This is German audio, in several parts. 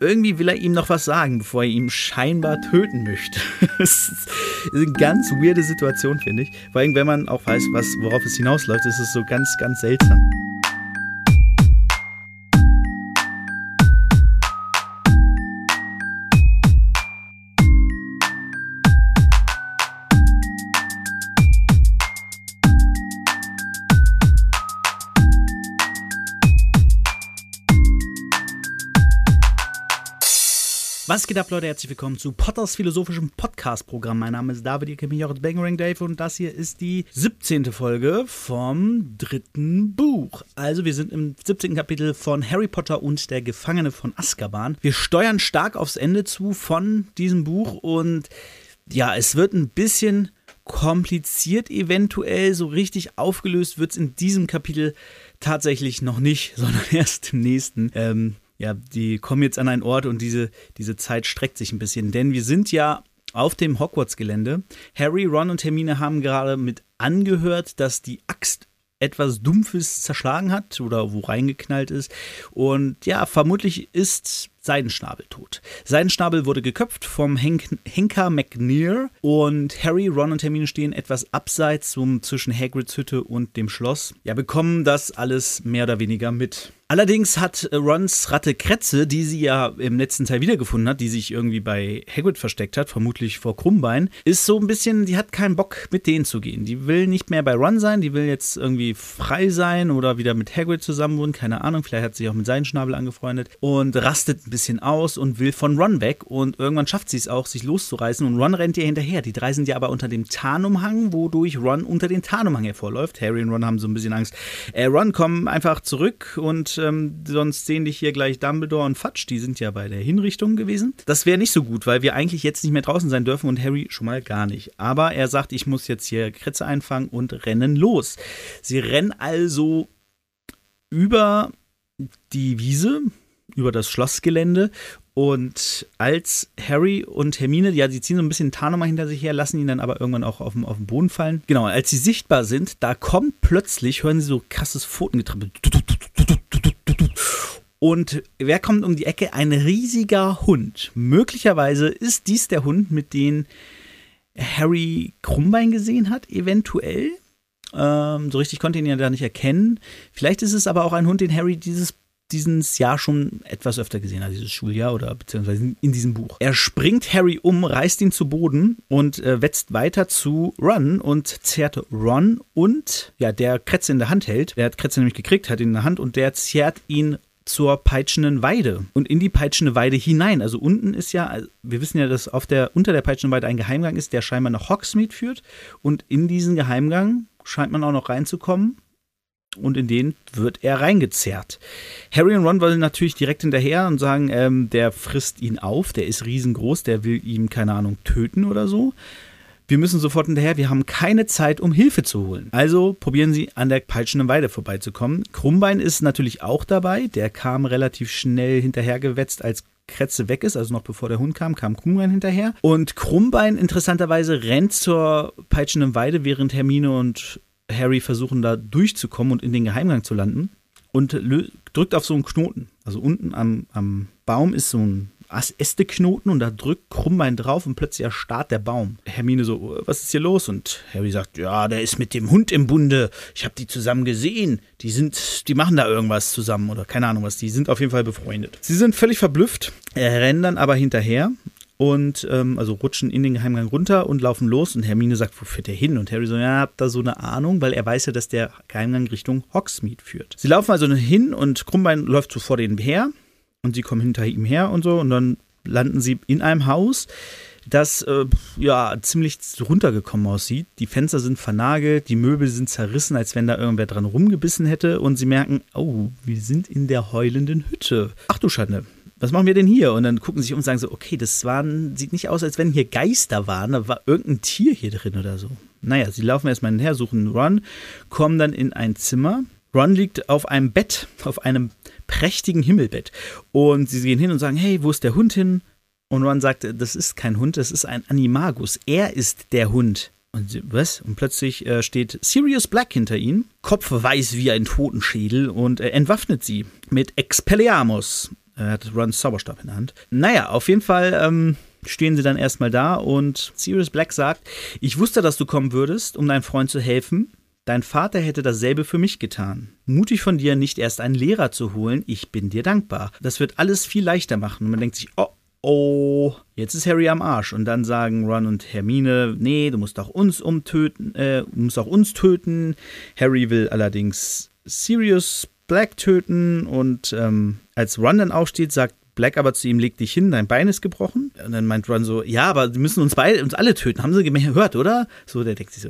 irgendwie will er ihm noch was sagen, bevor er ihn scheinbar töten möchte. das ist eine ganz weirde Situation, finde ich. Vor allem, wenn man auch weiß, was, worauf es hinausläuft, ist es so ganz, ganz seltsam. Was geht ab, Leute? Herzlich willkommen zu Potters philosophischem Podcast-Programm. Mein Name ist David, ihr kennt mich auch als Bangerang Dave und das hier ist die 17. Folge vom dritten Buch. Also, wir sind im 17. Kapitel von Harry Potter und der Gefangene von Azkaban. Wir steuern stark aufs Ende zu von diesem Buch und ja, es wird ein bisschen kompliziert eventuell. So richtig aufgelöst wird es in diesem Kapitel tatsächlich noch nicht, sondern erst im nächsten. Ähm, ja, die kommen jetzt an einen Ort und diese, diese Zeit streckt sich ein bisschen, denn wir sind ja auf dem Hogwarts-Gelände. Harry, Ron und Hermine haben gerade mit angehört, dass die Axt etwas Dumpfes zerschlagen hat oder wo reingeknallt ist. Und ja, vermutlich ist Seidenschnabel tot. Seidenschnabel wurde geköpft vom Henk Henker McNear und Harry, Ron und Hermine stehen etwas abseits um, zwischen Hagrids Hütte und dem Schloss. Ja, bekommen das alles mehr oder weniger mit. Allerdings hat äh, Rons Ratte Kretze, die sie ja im letzten Teil wiedergefunden hat, die sich irgendwie bei Hagrid versteckt hat, vermutlich vor Krummbein, ist so ein bisschen, die hat keinen Bock mit denen zu gehen. Die will nicht mehr bei Ron sein, die will jetzt irgendwie frei sein oder wieder mit Hagrid zusammen wohnen, keine Ahnung, vielleicht hat sie sich auch mit seinen Schnabel angefreundet und rastet ein bisschen aus und will von Ron weg und irgendwann schafft sie es auch, sich loszureißen und Ron rennt ihr hinterher. Die drei sind ja aber unter dem Tarnumhang, wodurch Ron unter den Tarnumhang hervorläuft. Harry und Ron haben so ein bisschen Angst. Äh, Ron kommen einfach zurück und ähm, sonst sehen dich hier gleich Dumbledore und Fudge, die sind ja bei der Hinrichtung gewesen. Das wäre nicht so gut, weil wir eigentlich jetzt nicht mehr draußen sein dürfen und Harry schon mal gar nicht. Aber er sagt, ich muss jetzt hier Kretze einfangen und rennen los. Sie rennen also über die Wiese, über das Schlossgelände und als Harry und Hermine, ja, sie ziehen so ein bisschen Tarnummer hinter sich her, lassen ihn dann aber irgendwann auch auf den, auf den Boden fallen. Genau, als sie sichtbar sind, da kommt plötzlich, hören sie so krasses Pfotengetribbel. Und wer kommt um die Ecke? Ein riesiger Hund. Möglicherweise ist dies der Hund, mit dem Harry Krummbein gesehen hat, eventuell. Ähm, so richtig konnte ihn ja da nicht erkennen. Vielleicht ist es aber auch ein Hund, den Harry dieses dieses Jahr schon etwas öfter gesehen hat, dieses Schuljahr oder beziehungsweise in diesem Buch. Er springt Harry um, reißt ihn zu Boden und äh, wetzt weiter zu Ron und zerrt Ron und ja, der Kretze in der Hand hält. Der hat Kretze nämlich gekriegt, hat ihn in der Hand und der zerrt ihn zur peitschenden Weide und in die peitschende Weide hinein. Also unten ist ja, wir wissen ja, dass auf der, unter der peitschenden Weide ein Geheimgang ist, der scheinbar nach Hogsmeade führt. Und in diesen Geheimgang scheint man auch noch reinzukommen. Und in den wird er reingezerrt. Harry und Ron wollen natürlich direkt hinterher und sagen, ähm, der frisst ihn auf, der ist riesengroß, der will ihm, keine Ahnung, töten oder so. Wir müssen sofort hinterher, wir haben keine Zeit, um Hilfe zu holen. Also probieren Sie an der peitschenden Weide vorbeizukommen. Krummbein ist natürlich auch dabei. Der kam relativ schnell hinterhergewetzt, als Kretze weg ist, also noch bevor der Hund kam, kam Krummbein hinterher. Und Krummbein interessanterweise rennt zur peitschenden Weide, während Hermine und Harry versuchen da durchzukommen und in den Geheimgang zu landen. Und drückt auf so einen Knoten. Also unten am, am Baum ist so ein Ästeknoten und da drückt Krummbein drauf und plötzlich erstarrt der Baum. Hermine so, was ist hier los? Und Harry sagt, ja, der ist mit dem Hund im Bunde. Ich habe die zusammen gesehen. Die sind, die machen da irgendwas zusammen oder keine Ahnung was. Die sind auf jeden Fall befreundet. Sie sind völlig verblüfft, rennen dann aber hinterher und ähm, also rutschen in den Geheimgang runter und laufen los und Hermine sagt, wo führt der hin? Und Harry so, ja, habt da so eine Ahnung, weil er weiß ja, dass der Geheimgang Richtung Hogsmeade führt. Sie laufen also hin und Krummbein läuft so vor denen her und sie kommen hinter ihm her und so und dann landen sie in einem Haus, das äh, ja ziemlich runtergekommen aussieht. Die Fenster sind vernagelt, die Möbel sind zerrissen, als wenn da irgendwer dran rumgebissen hätte und sie merken, oh, wir sind in der heulenden Hütte. Ach du Schande. Was machen wir denn hier? Und dann gucken sie sich um und sagen so, okay, das waren, sieht nicht aus, als wenn hier Geister waren. Da war irgendein Tier hier drin oder so. Naja, sie laufen erstmal hinher, suchen Run, kommen dann in ein Zimmer. Ron liegt auf einem Bett, auf einem prächtigen Himmelbett. Und sie gehen hin und sagen, hey, wo ist der Hund hin? Und Ron sagt, das ist kein Hund, das ist ein Animagus. Er ist der Hund. Und sie, was? Und plötzlich äh, steht Sirius Black hinter ihnen, Kopf weiß wie ein Totenschädel und äh, entwaffnet sie mit Expelliarmus. Er hat Rons Zauberstab in der Hand. Naja, auf jeden Fall ähm, stehen sie dann erstmal da und Sirius Black sagt, ich wusste, dass du kommen würdest, um deinem Freund zu helfen. Dein Vater hätte dasselbe für mich getan. Mutig von dir, nicht erst einen Lehrer zu holen. Ich bin dir dankbar. Das wird alles viel leichter machen. Und man denkt sich, oh, oh, jetzt ist Harry am Arsch. Und dann sagen Ron und Hermine, nee, du musst auch uns umtöten, äh, du musst auch uns töten. Harry will allerdings Sirius Black töten und ähm, als Ron dann aufsteht, sagt Black aber zu ihm, leg dich hin, dein Bein ist gebrochen. Und dann meint Ron so, ja, aber die müssen uns beide, uns alle töten. Haben sie gehört, oder? So, der denkt sich so,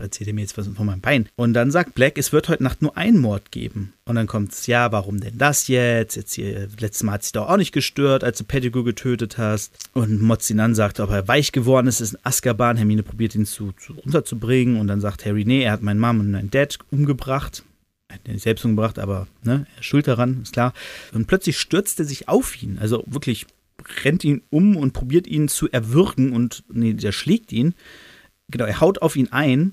erzählt er mir jetzt was von meinem Bein? Und dann sagt Black, es wird heute Nacht nur einen Mord geben. Und dann kommt es, ja, warum denn das jetzt? Jetzt hier, letztes Mal hat sich doch auch nicht gestört, als du Pettigrew getötet hast. Und Mozzinan sagt, ob er weich geworden ist, ist ein Azkaban. Hermine probiert ihn zu, zu runterzubringen. Und dann sagt Harry, nee, er hat meinen Mom und meinen Dad umgebracht hat er nicht selbst umgebracht, aber ne, er ist schuld daran, ist klar. Und plötzlich stürzt er sich auf ihn, also wirklich rennt ihn um und probiert ihn zu erwürgen und nee, der schlägt ihn. Genau, er haut auf ihn ein,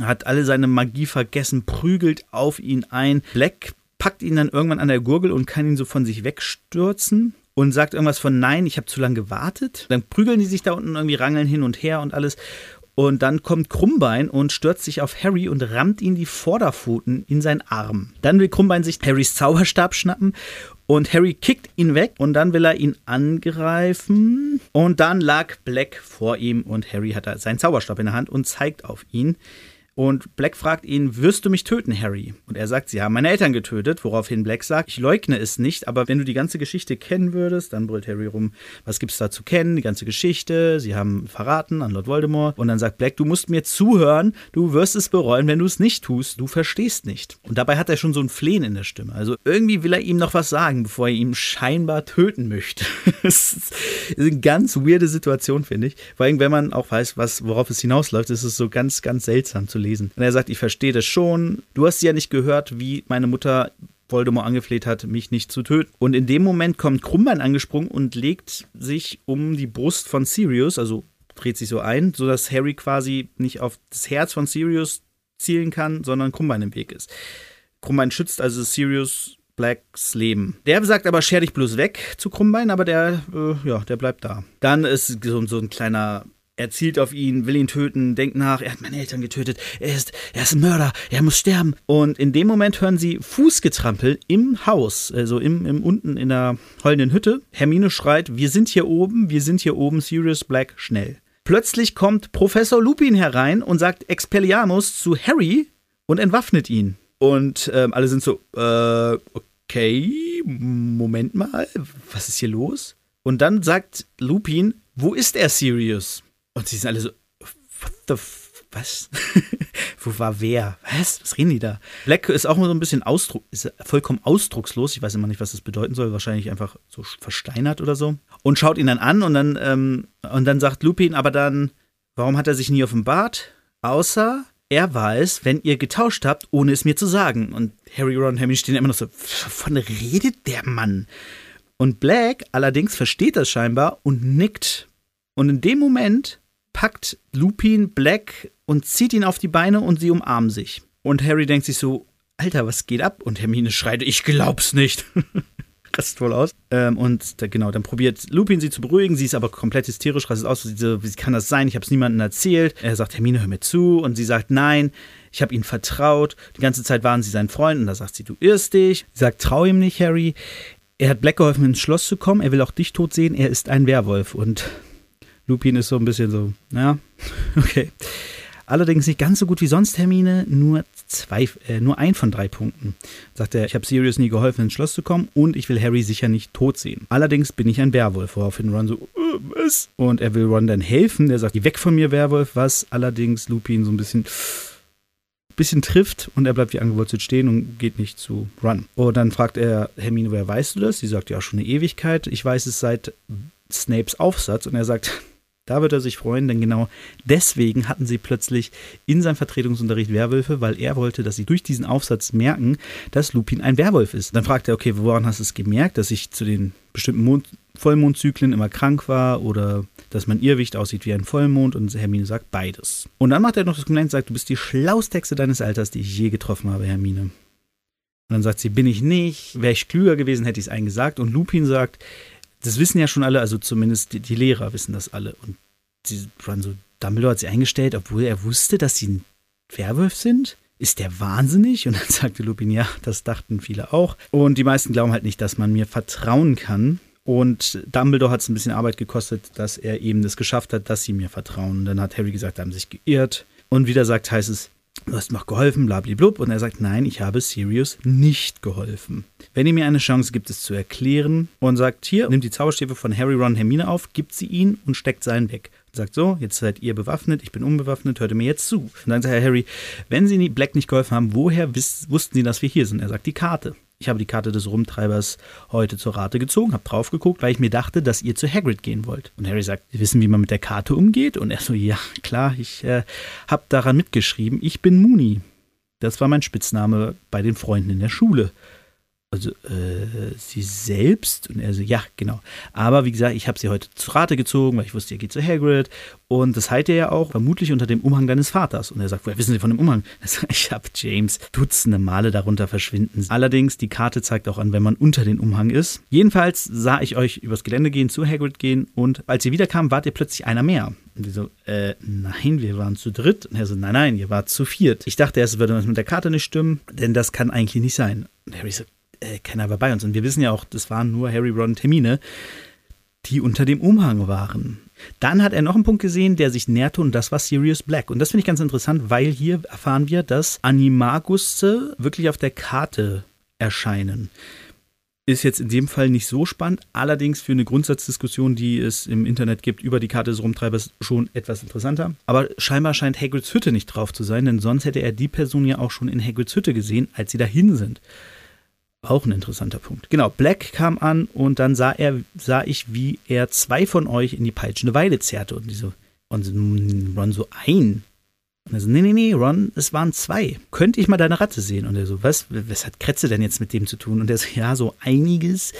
hat alle seine Magie vergessen, prügelt auf ihn ein. Black packt ihn dann irgendwann an der Gurgel und kann ihn so von sich wegstürzen und sagt irgendwas von Nein, ich habe zu lange gewartet. Dann prügeln die sich da unten irgendwie rangeln hin und her und alles. Und dann kommt Krummbein und stürzt sich auf Harry und rammt ihn die Vorderpfoten in seinen Arm. Dann will Krummbein sich Harrys Zauberstab schnappen und Harry kickt ihn weg und dann will er ihn angreifen. Und dann lag Black vor ihm und Harry hat seinen Zauberstab in der Hand und zeigt auf ihn. Und Black fragt ihn, wirst du mich töten, Harry? Und er sagt, sie haben meine Eltern getötet, woraufhin Black sagt, ich leugne es nicht, aber wenn du die ganze Geschichte kennen würdest, dann brüllt Harry rum, was gibt's da zu kennen? Die ganze Geschichte, sie haben verraten an Lord Voldemort. Und dann sagt Black, du musst mir zuhören, du wirst es bereuen, wenn du es nicht tust, du verstehst nicht. Und dabei hat er schon so ein Flehen in der Stimme. Also irgendwie will er ihm noch was sagen, bevor er ihn scheinbar töten möchte. das ist eine ganz weirde Situation, finde ich. Vor allem, wenn man auch weiß, was, worauf es hinausläuft, ist es so ganz, ganz seltsam zu lesen. Und er sagt, ich verstehe das schon. Du hast ja nicht gehört, wie meine Mutter Voldemort angefleht hat, mich nicht zu töten. Und in dem Moment kommt Krummbein angesprungen und legt sich um die Brust von Sirius, also dreht sich so ein, sodass Harry quasi nicht auf das Herz von Sirius zielen kann, sondern Krummbein im Weg ist. Krummbein schützt also Sirius Blacks Leben. Der sagt aber, scher dich bloß weg zu Krummbein, aber der, äh, ja, der bleibt da. Dann ist so, so ein kleiner er zielt auf ihn, will ihn töten, denkt nach, er hat meine Eltern getötet, er ist, er ist ein Mörder, er muss sterben. Und in dem Moment hören sie Fußgetrampel im Haus, also im, im unten in der heulenden Hütte. Hermine schreit, wir sind hier oben, wir sind hier oben, Sirius Black, schnell. Plötzlich kommt Professor Lupin herein und sagt Expelliarmus zu Harry und entwaffnet ihn. Und ähm, alle sind so, äh, okay, Moment mal, was ist hier los? Und dann sagt Lupin, wo ist er, Sirius? Und sie sind alle so, what the f was? Wo war wer? Was? Was reden die da? Black ist auch mal so ein bisschen Ausdruck, ist vollkommen ausdruckslos. Ich weiß immer nicht, was das bedeuten soll. Wahrscheinlich einfach so versteinert oder so. Und schaut ihn dann an und dann, ähm, und dann sagt Lupin, aber dann, warum hat er sich nie offenbart? Außer er weiß, wenn ihr getauscht habt, ohne es mir zu sagen. Und Harry, Ron und Hermine stehen immer noch so, wovon redet der Mann? Und Black allerdings versteht das scheinbar und nickt. Und in dem Moment packt Lupin Black und zieht ihn auf die Beine und sie umarmen sich. Und Harry denkt sich so, Alter, was geht ab? Und Hermine schreit, ich glaub's nicht. rastet wohl aus. Ähm, und da, genau, dann probiert Lupin sie zu beruhigen. Sie ist aber komplett hysterisch, rastet aus. Sie so, wie kann das sein? Ich habe es niemandem erzählt. Er sagt, Hermine, hör mir zu. Und sie sagt, nein, ich habe ihnen vertraut. Die ganze Zeit waren sie sein Freund. Und da sagt sie, du irrst dich. Sie sagt, trau ihm nicht, Harry. Er hat Black geholfen, ins Schloss zu kommen. Er will auch dich tot sehen. Er ist ein Werwolf. Und Lupin ist so ein bisschen so, ja, okay. Allerdings nicht ganz so gut wie sonst Hermine, nur zwei, äh, nur ein von drei Punkten. Sagt er, ich habe Sirius nie geholfen, ins Schloss zu kommen und ich will Harry sicher nicht tot sehen. Allerdings bin ich ein Werwolf, woraufhin Ron so, äh, was? Und er will Ron dann helfen. Der sagt, geh weg von mir, Werwolf, was allerdings Lupin so ein bisschen bisschen trifft und er bleibt wie angewurzelt stehen und geht nicht zu Run. Und dann fragt er Hermine, woher weißt du das? Sie sagt ja schon eine Ewigkeit. Ich weiß es seit Snapes Aufsatz und er sagt, da wird er sich freuen, denn genau deswegen hatten sie plötzlich in seinem Vertretungsunterricht Werwölfe, weil er wollte, dass sie durch diesen Aufsatz merken, dass Lupin ein Werwolf ist. Dann fragt er, okay, woran hast du es gemerkt, dass ich zu den bestimmten Mond Vollmondzyklen immer krank war oder dass mein Irrwicht aussieht wie ein Vollmond und Hermine sagt beides. Und dann macht er noch das Kompliment und sagt, du bist die schlauste Hexe deines Alters, die ich je getroffen habe, Hermine. Und dann sagt sie, bin ich nicht. Wäre ich klüger gewesen, hätte ich es eingesagt. Und Lupin sagt, das wissen ja schon alle, also zumindest die, die Lehrer wissen das alle. Und sie waren so, Dumbledore hat sie eingestellt, obwohl er wusste, dass sie ein Werwolf sind. Ist der wahnsinnig? Und dann sagte Lupin, ja, das dachten viele auch. Und die meisten glauben halt nicht, dass man mir vertrauen kann. Und Dumbledore hat es ein bisschen Arbeit gekostet, dass er eben das geschafft hat, dass sie mir vertrauen. Und dann hat Harry gesagt, haben sich geirrt. Und wieder sagt, heißt es, du hast mir geholfen, blablablub. Und er sagt, nein, ich habe Sirius nicht geholfen. Wenn ihr mir eine Chance gibt, es zu erklären und sagt, hier, nimmt die Zauberstäbe von Harry, Ron, Hermine auf, gibt sie ihn und steckt seinen weg. Und sagt so, jetzt seid ihr bewaffnet, ich bin unbewaffnet, hört ihr mir jetzt zu. Und dann sagt Herr Harry, wenn sie Black nicht geholfen haben, woher wussten sie, dass wir hier sind? Er sagt, die Karte. Ich habe die Karte des Rumtreibers heute zur Rate gezogen, habe drauf geguckt, weil ich mir dachte, dass ihr zu Hagrid gehen wollt. Und Harry sagt, Sie wissen, wie man mit der Karte umgeht? Und er so, ja, klar, ich äh, habe daran mitgeschrieben, ich bin Mooney. Das war mein Spitzname bei den Freunden in der Schule also äh, sie selbst und er so, ja, genau. Aber wie gesagt, ich habe sie heute zu Rate gezogen, weil ich wusste, ihr geht zu Hagrid und das heilt er ja auch vermutlich unter dem Umhang deines Vaters. Und er sagt, woher wissen Sie von dem Umhang? Sagt, ich habe James dutzende Male darunter verschwinden. Allerdings, die Karte zeigt auch an, wenn man unter den Umhang ist. Jedenfalls sah ich euch übers Gelände gehen, zu Hagrid gehen und als ihr wiederkam, wart ihr plötzlich einer mehr. Und die so, äh, nein, wir waren zu dritt. Und er so, nein, nein, ihr wart zu viert. Ich dachte erst, es würde mit der Karte nicht stimmen, denn das kann eigentlich nicht sein. Und Harry so, äh, keiner war bei uns. Und wir wissen ja auch, das waren nur Harry, Ron und Hermine, die unter dem Umhang waren. Dann hat er noch einen Punkt gesehen, der sich näherte und das war Sirius Black. Und das finde ich ganz interessant, weil hier erfahren wir, dass Animagusse wirklich auf der Karte erscheinen. Ist jetzt in dem Fall nicht so spannend, allerdings für eine Grundsatzdiskussion, die es im Internet gibt über die Karte des Rumtreibers, schon etwas interessanter. Aber scheinbar scheint Hagrids Hütte nicht drauf zu sein, denn sonst hätte er die Person ja auch schon in Hagrids Hütte gesehen, als sie dahin sind. Auch ein interessanter Punkt. Genau, Black kam an und dann sah er, sah ich, wie er zwei von euch in die peitschende Weide zerrte. Und die so, und Ron so ein. Und er so, nee, nee, nee, Ron, es waren zwei. Könnte ich mal deine Ratte sehen? Und er so, was, was hat Kretze denn jetzt mit dem zu tun? Und er so, ja, so einiges.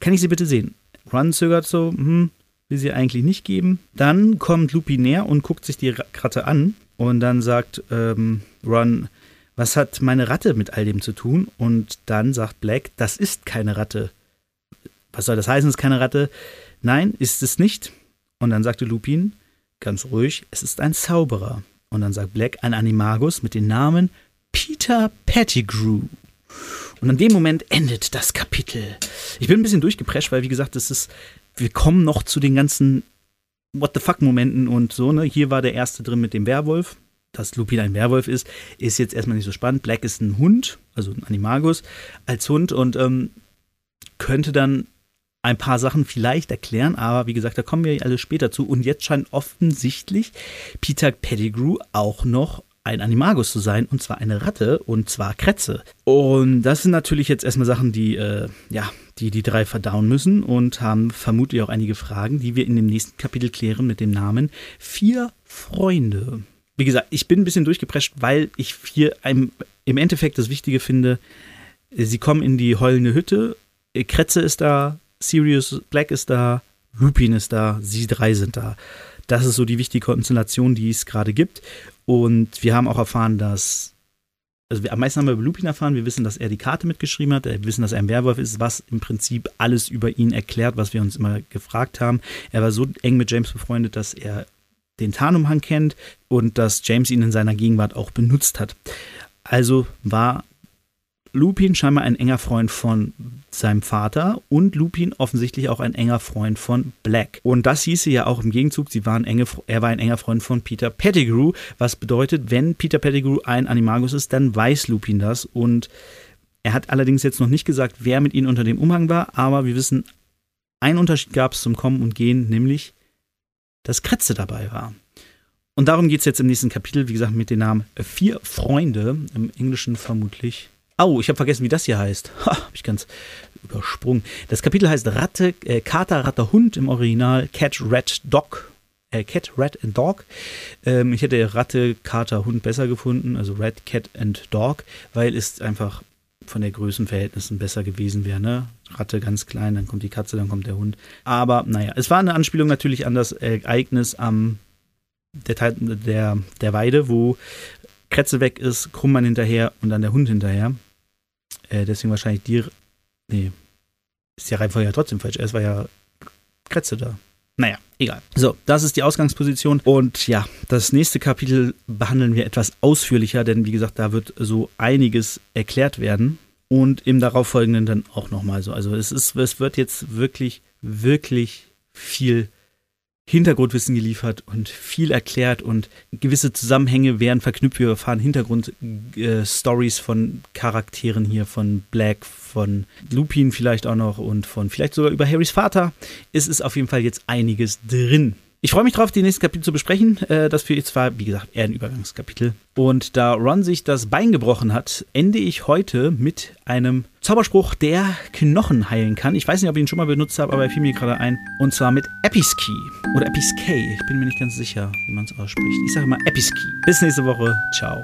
Kann ich sie bitte sehen? Ron zögert so, hm, will sie eigentlich nicht geben. Dann kommt Lupin näher und guckt sich die Ratte an. Und dann sagt ähm, Ron, was hat meine Ratte mit all dem zu tun? Und dann sagt Black, das ist keine Ratte. Was soll das heißen, es ist keine Ratte? Nein, ist es nicht. Und dann sagte Lupin, ganz ruhig, es ist ein Zauberer. Und dann sagt Black, ein Animagus mit dem Namen Peter Pettigrew. Und an dem Moment endet das Kapitel. Ich bin ein bisschen durchgeprescht, weil, wie gesagt, das ist, wir kommen noch zu den ganzen What the fuck Momenten und so, ne? Hier war der erste drin mit dem Werwolf dass Lupin ein Werwolf ist, ist jetzt erstmal nicht so spannend. Black ist ein Hund, also ein Animagus als Hund und ähm, könnte dann ein paar Sachen vielleicht erklären, aber wie gesagt, da kommen wir alle später zu. Und jetzt scheint offensichtlich Peter Pettigrew auch noch ein Animagus zu sein, und zwar eine Ratte, und zwar Kretze. Und das sind natürlich jetzt erstmal Sachen, die, äh, ja, die die drei verdauen müssen und haben vermutlich auch einige Fragen, die wir in dem nächsten Kapitel klären mit dem Namen Vier Freunde wie gesagt, ich bin ein bisschen durchgeprescht, weil ich hier einem, im Endeffekt das Wichtige finde, sie kommen in die heulende Hütte, Kretze ist da, Sirius Black ist da, Lupin ist da, sie drei sind da. Das ist so die wichtige Konstellation, die es gerade gibt. Und wir haben auch erfahren, dass also wir, am meisten haben wir über Lupin erfahren. Wir wissen, dass er die Karte mitgeschrieben hat. Wir wissen, dass er ein Werwolf ist, was im Prinzip alles über ihn erklärt, was wir uns immer gefragt haben. Er war so eng mit James befreundet, dass er den Tarnumhang kennt und dass James ihn in seiner Gegenwart auch benutzt hat. Also war Lupin scheinbar ein enger Freund von seinem Vater und Lupin offensichtlich auch ein enger Freund von Black. Und das hieße ja auch im Gegenzug, sie waren enge, er war ein enger Freund von Peter Pettigrew, was bedeutet, wenn Peter Pettigrew ein Animagus ist, dann weiß Lupin das. Und er hat allerdings jetzt noch nicht gesagt, wer mit ihnen unter dem Umhang war, aber wir wissen, einen Unterschied gab es zum Kommen und Gehen, nämlich dass Kretze dabei war. Und darum geht es jetzt im nächsten Kapitel, wie gesagt, mit dem Namen Vier Freunde, im Englischen vermutlich. Oh, ich habe vergessen, wie das hier heißt. Ha, habe ich ganz übersprungen. Das Kapitel heißt Ratte, äh, Kater, Ratte, Hund im Original, Cat, Rat, Dog. Äh, Cat, Rat and Dog. Ähm, ich hätte Ratte, Kater, Hund besser gefunden, also Rat, Cat and Dog, weil es einfach von der Größenverhältnissen besser gewesen wäre, ne? Ratte ganz klein, dann kommt die Katze, dann kommt der Hund. Aber naja, es war eine Anspielung natürlich an das Ereignis am der, der, der Weide, wo Kretze weg ist, Krummmann hinterher und dann der Hund hinterher. Äh, deswegen wahrscheinlich die. Nee. Ist ja Reihenfolge ja trotzdem falsch. Es war ja Kretze da. Naja, egal. So, das ist die Ausgangsposition. Und ja, das nächste Kapitel behandeln wir etwas ausführlicher, denn wie gesagt, da wird so einiges erklärt werden. Und im darauffolgenden dann auch nochmal so. Also es ist, es wird jetzt wirklich, wirklich viel Hintergrundwissen geliefert und viel erklärt und gewisse Zusammenhänge werden verknüpft. Wir erfahren Hintergrundstories äh, von Charakteren hier, von Black, von Lupin vielleicht auch noch und von vielleicht sogar über Harrys Vater. Es ist auf jeden Fall jetzt einiges drin. Ich freue mich drauf, die nächsten Kapitel zu besprechen. Äh, das für jetzt war, wie gesagt, eher ein Übergangskapitel. Und da Ron sich das Bein gebrochen hat, ende ich heute mit einem Zauberspruch, der Knochen heilen kann. Ich weiß nicht, ob ich ihn schon mal benutzt habe, aber er fiel mir gerade ein. Und zwar mit Episki oder Episkay. Ich bin mir nicht ganz sicher, wie man es ausspricht. Ich sage mal Episki. Bis nächste Woche. Ciao.